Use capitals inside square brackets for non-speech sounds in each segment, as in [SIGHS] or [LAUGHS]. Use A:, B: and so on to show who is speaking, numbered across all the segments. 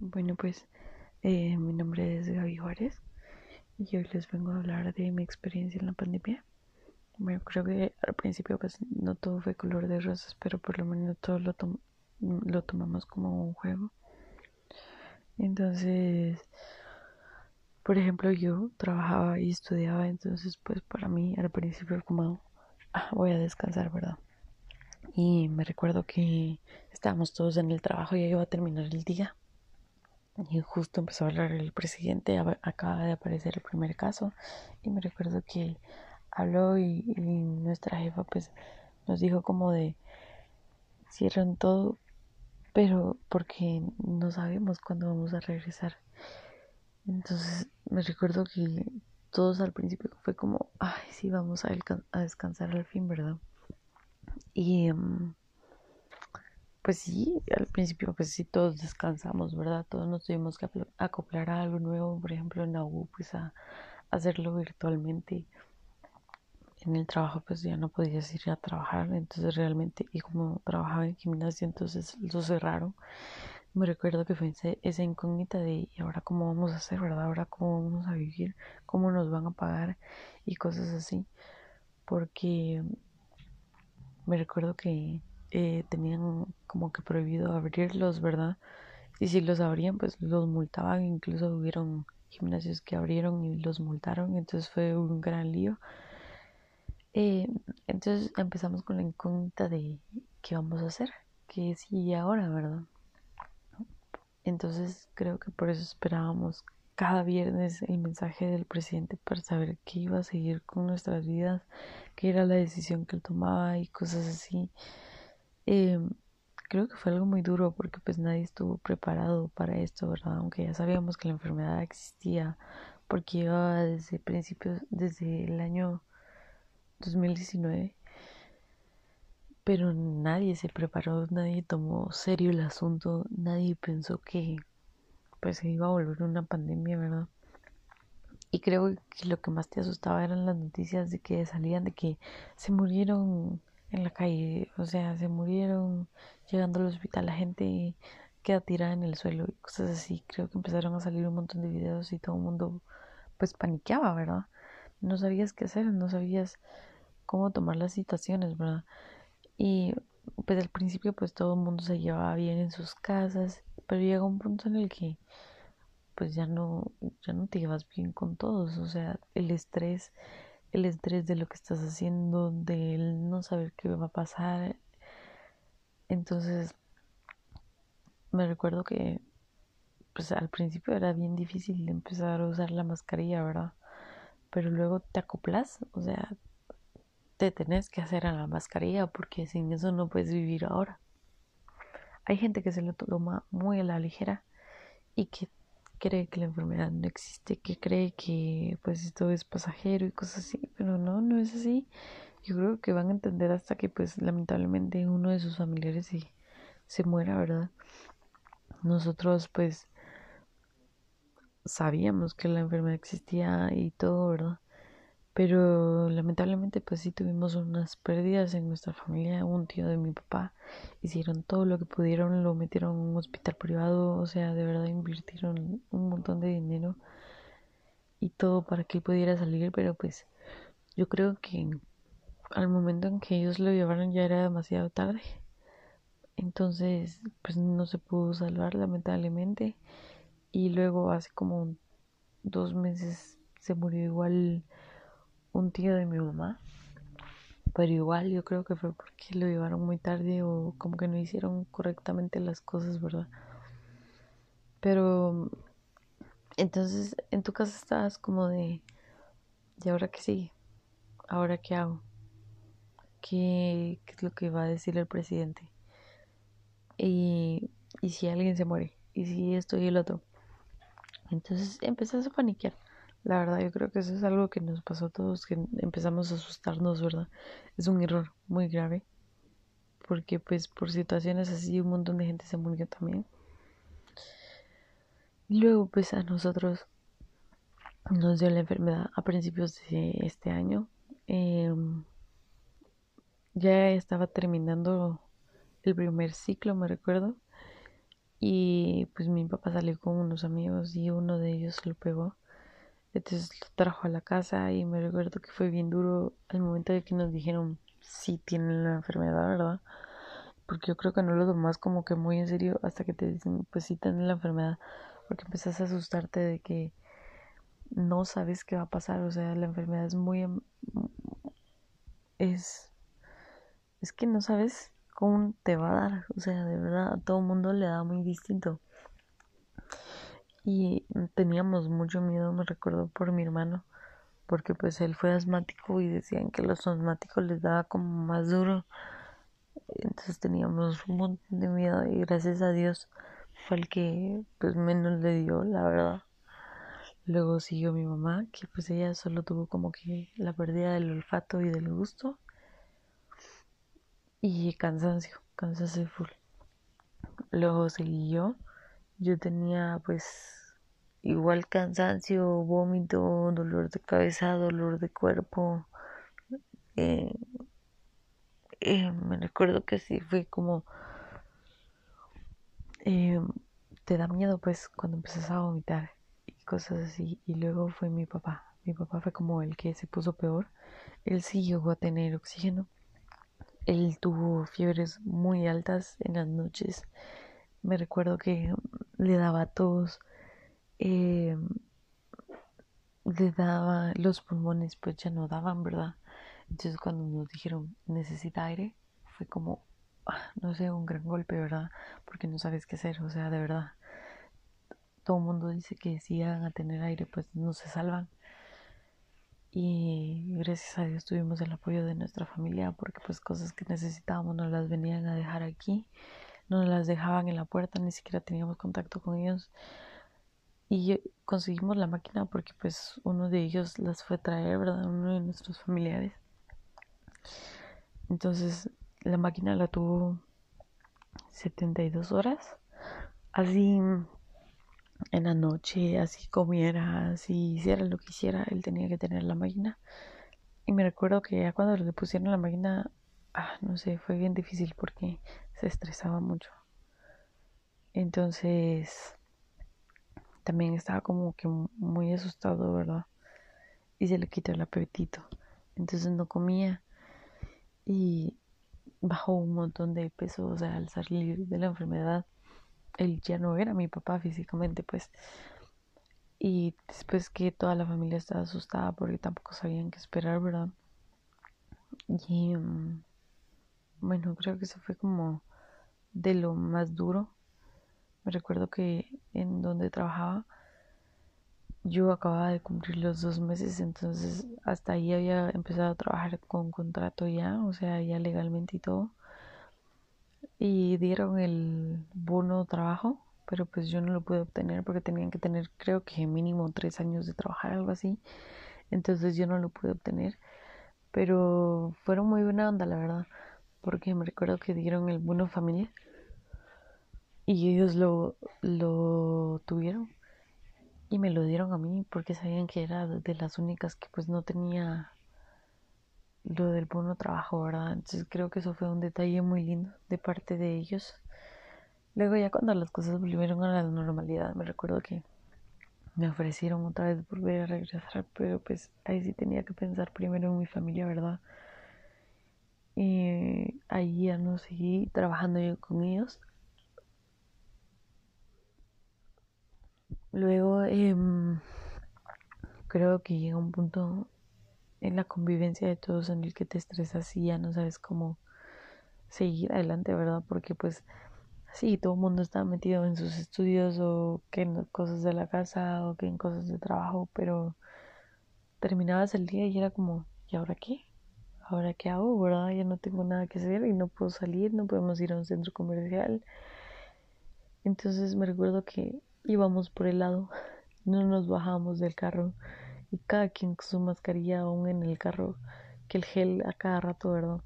A: Bueno, pues eh, mi nombre es Gaby Juárez y hoy les vengo a hablar de mi experiencia en la pandemia. Bueno, creo que al principio pues no todo fue color de rosas, pero por lo menos todo lo, lo tomamos como un juego. Entonces, por ejemplo, yo trabajaba y estudiaba, entonces pues para mí al principio como, ah, voy a descansar, ¿verdad? Y me recuerdo que estábamos todos en el trabajo y ya iba a terminar el día. Y justo empezó a hablar el presidente, acaba de aparecer el primer caso. Y me recuerdo que habló y, nuestra jefa pues nos dijo como de cierran todo, pero porque no sabemos cuándo vamos a regresar. Entonces me recuerdo que todos al principio fue como, ay, sí, vamos a, a descansar al fin, ¿verdad? Y mm, pues sí, al principio pues sí todos descansamos, ¿verdad? Todos nos tuvimos que acoplar a algo nuevo, por ejemplo en la U pues a, hacerlo virtualmente. En el trabajo pues ya no podías ir a trabajar, entonces realmente, y como trabajaba en gimnasio, entonces lo cerraron. Me recuerdo que fue esa incógnita de, ¿y ahora cómo vamos a hacer, verdad? ¿Ahora cómo vamos a vivir? ¿Cómo nos van a pagar? Y cosas así. Porque me recuerdo que eh, tenían como que prohibido abrirlos, ¿verdad? Y si los abrían, pues los multaban, incluso hubieron gimnasios que abrieron y los multaron, entonces fue un gran lío. Eh, entonces empezamos con la incógnita de qué vamos a hacer, qué sí ahora, ¿verdad? Entonces creo que por eso esperábamos cada viernes el mensaje del presidente para saber qué iba a seguir con nuestras vidas, qué era la decisión que él tomaba y cosas así. Em, creo que fue algo muy duro porque pues nadie estuvo preparado para esto, ¿verdad? Aunque ya sabíamos que la enfermedad existía porque iba desde principios, desde el año 2019 pero nadie se preparó, nadie tomó serio el asunto, nadie pensó que pues se iba a volver una pandemia, ¿verdad? Y creo que lo que más te asustaba eran las noticias de que salían de que se murieron en la calle, o sea, se murieron llegando al hospital, la gente queda tirada en el suelo y cosas así. Creo que empezaron a salir un montón de videos y todo el mundo pues paniqueaba, ¿verdad? No sabías qué hacer, no sabías cómo tomar las situaciones, ¿verdad? Y pues al principio pues todo el mundo se llevaba bien en sus casas, pero llega un punto en el que pues ya no, ya no te llevas bien con todos, o sea, el estrés, el estrés de lo que estás haciendo, de no saber qué va a pasar. Entonces, me recuerdo que pues al principio era bien difícil empezar a usar la mascarilla, ¿verdad? Pero luego te acoplas, o sea, te tenés que hacer a la mascarilla porque sin eso no puedes vivir ahora. Hay gente que se lo toma muy a la ligera y que cree que la enfermedad no existe, que cree que pues esto es pasajero y cosas así, pero no, no es así. Yo creo que van a entender hasta que pues lamentablemente uno de sus familiares se, se muera, ¿verdad? Nosotros pues sabíamos que la enfermedad existía y todo, ¿verdad? Pero lamentablemente pues sí tuvimos unas pérdidas en nuestra familia. Un tío de mi papá hicieron todo lo que pudieron, lo metieron en un hospital privado, o sea, de verdad invirtieron un montón de dinero y todo para que él pudiera salir, pero pues yo creo que al momento en que ellos lo llevaron ya era demasiado tarde. Entonces, pues no se pudo salvar lamentablemente. Y luego hace como dos meses se murió igual un tío de mi mamá. Pero igual yo creo que fue porque lo llevaron muy tarde o como que no hicieron correctamente las cosas, ¿verdad? Pero entonces en tu casa estabas como de, ¿y ahora qué sigue? ¿Ahora qué hago? ¿Qué, es lo que va a decir el presidente? Y, y si alguien se muere, y si esto y el otro. Entonces empezás a paniquear. La verdad, yo creo que eso es algo que nos pasó a todos, que empezamos a asustarnos, ¿verdad? Es un error muy grave, porque pues por situaciones así un montón de gente se murió también. Y luego pues a nosotros nos dio la enfermedad a principios de este año. Em, ya estaba terminando el primer ciclo, me recuerdo. Y pues mi papá salió con unos amigos y uno de ellos lo pegó. Entonces lo trajo a la casa y me recuerdo que fue bien duro al momento de que nos dijeron si tienen la enfermedad, ¿verdad? Porque yo creo que no lo tomas como que muy en serio hasta que te dicen pues sí tienen la enfermedad. Porque empezás a asustarte de que no sabes qué va a pasar. O sea, la enfermedad es muy... Em, es... Es que no sabes cómo te va a dar. O sea, de verdad, a todo mundo le da muy distinto. Y teníamos mucho miedo, me recuerdo, por mi hermano. Porque pues él fue asmático y decían que los asmáticos les daba como más duro. Entonces teníamos un montón de miedo y gracias a Dios fue el que pues menos le dio, la verdad. Luego siguió mi mamá, que pues ella solo tuvo como que la pérdida del olfato y del gusto y cansancio, cansancio full. Luego seguí yo, yo tenía pues igual cansancio, vómito, dolor de cabeza, dolor de cuerpo. Eh, eh, me recuerdo que sí fue como eh, te da miedo pues cuando empiezas a vomitar y cosas así y luego fue mi papá mi papá fue como el que se puso peor él sí llegó a tener oxígeno él tuvo fiebres muy altas en las noches. Me recuerdo que le daba tos, eh, le daba los pulmones, pues ya no daban, ¿verdad? Entonces cuando nos dijeron necesita aire, fue como, ah, no sé, un gran golpe, ¿verdad? Porque no sabes qué hacer, o sea, de verdad. Todo el mundo dice que si llegan a tener aire, pues no se salvan y gracias a Dios tuvimos el apoyo de nuestra familia porque pues cosas que necesitábamos nos las venían a dejar aquí, nos las dejaban en la puerta, ni siquiera teníamos contacto con ellos y conseguimos la máquina porque pues uno de ellos las fue a traer, ¿verdad? Uno de nuestros familiares. Entonces la máquina la tuvo 72 horas. Así en la noche, así comiera, así hiciera lo que hiciera, él tenía que tener la máquina. Y me recuerdo que ya cuando le pusieron la máquina, ah, no sé, fue bien difícil porque se estresaba mucho. Entonces, también estaba como que muy asustado, ¿verdad? Y se le quitó el apetito. Entonces no comía y bajó un montón de peso, o sea, al salir de la enfermedad él ya no era mi papá físicamente, pues. Y después que toda la familia estaba asustada porque tampoco sabían qué esperar, ¿verdad? Y mm, bueno, creo que eso fue como de lo más duro. Me recuerdo que en donde trabajaba yo acababa de cumplir los dos meses, entonces hasta ahí había empezado a trabajar con contrato ya, o sea, ya legalmente y todo y dieron el bono trabajo, pero pues yo no lo pude obtener porque tenían que tener creo que mínimo tres años de trabajar, algo así. Entonces yo no lo pude obtener, pero fueron muy buena onda, la verdad, porque me recuerdo que dieron el bono familia y ellos lo, lo tuvieron y me lo dieron a mí porque sabían que era de las únicas que pues no tenía lo del bono trabajo, ¿verdad? Entonces creo que eso fue un detalle muy lindo de parte de ellos. Luego ya cuando las cosas volvieron a la normalidad, me recuerdo que me ofrecieron otra vez volver a regresar, pero pues ahí sí tenía que pensar primero en mi familia, ¿verdad? Ahí ya no seguí trabajando yo con ellos. Luego em, creo que llega un punto en la convivencia de todos en el que te estresas y ya no sabes cómo seguir adelante, ¿verdad? Porque pues sí, todo el mundo está metido en sus estudios o que en cosas de la casa o que en cosas de trabajo, pero terminabas el día y era como, ¿y ahora qué? ¿Ahora qué hago? ¿Verdad? Ya no tengo nada que hacer y no puedo salir, no podemos ir a un centro comercial. Entonces me recuerdo que íbamos por el lado, [LAUGHS] no nos bajábamos del carro y cada quien con su mascarilla aún en el carro, que el gel a cada rato, ¿verdad?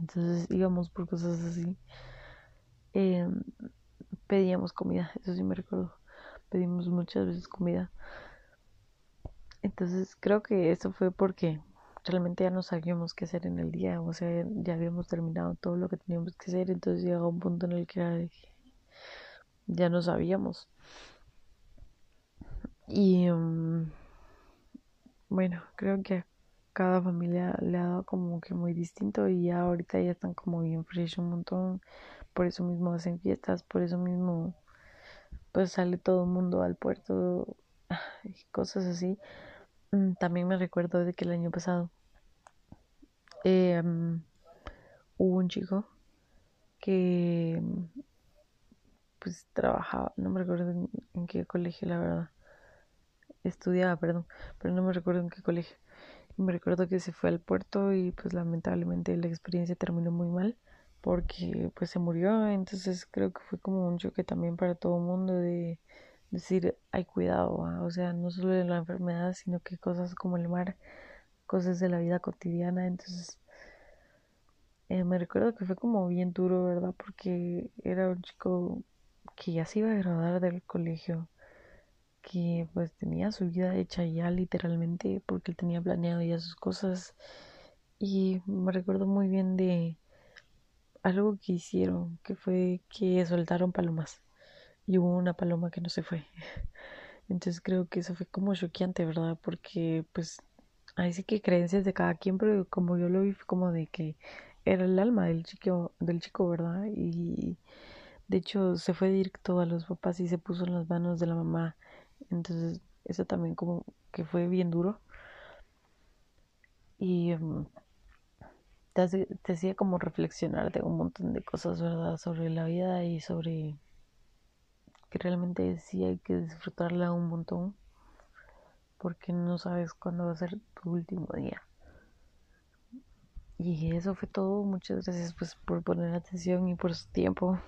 A: Entonces íbamos por cosas así. Em, pedíamos comida, eso sí me recuerdo. Pedimos muchas veces comida. Entonces creo que eso fue porque realmente ya no sabíamos qué hacer en el día, o sea, ya habíamos terminado todo lo que teníamos que hacer, entonces llegaba un punto en el que ya no sabíamos. Y mm, bueno, creo que cada familia le ha dado como que muy distinto y ya ahorita ya están como bien fresh un montón. Por eso mismo hacen fiestas, por eso mismo pues sale todo el mundo al puerto [SIGHS] y cosas así. Mm, también me recuerdo de que el año pasado eh, hubo un chico que pues trabajaba, no me recuerdo en, qué colegio la verdad, estudiaba, perdón, pero no me recuerdo en qué colegio. me recuerdo que se fue al puerto y pues lamentablemente la experiencia terminó muy mal porque pues se murió, entonces creo que fue como un choque también para todo el mundo de decir, hay cuidado, o sea, no solo de la enfermedad, sino que cosas como el mar, cosas de la vida cotidiana, entonces eh, me recuerdo que fue como bien duro, ¿verdad? Porque era un chico que ya se iba a graduar del colegio, que pues tenía su vida hecha ya literalmente, porque él tenía planeado ya sus cosas, y me recuerdo muy bien de algo que hicieron, que fue que soltaron palomas y hubo una paloma que no se fue. [LAUGHS] Entonces creo que eso fue como choqueante, ¿verdad? Porque pues ahí sí que creencias de cada quien, pero como yo lo vi como de que era el alma del chico, del chico, ¿verdad? Y de hecho se fue directo a los papás y se puso en las manos de la mamá. Entonces eso también como que fue bien duro. Y em, te, te hacía como reflexionar de un montón de cosas, ¿verdad? Sobre la vida y sobre que realmente sí hay que disfrutarla un montón porque no sabes cuándo va a ser tu último día. Y eso fue todo. Muchas gracias pues por poner atención y por su tiempo.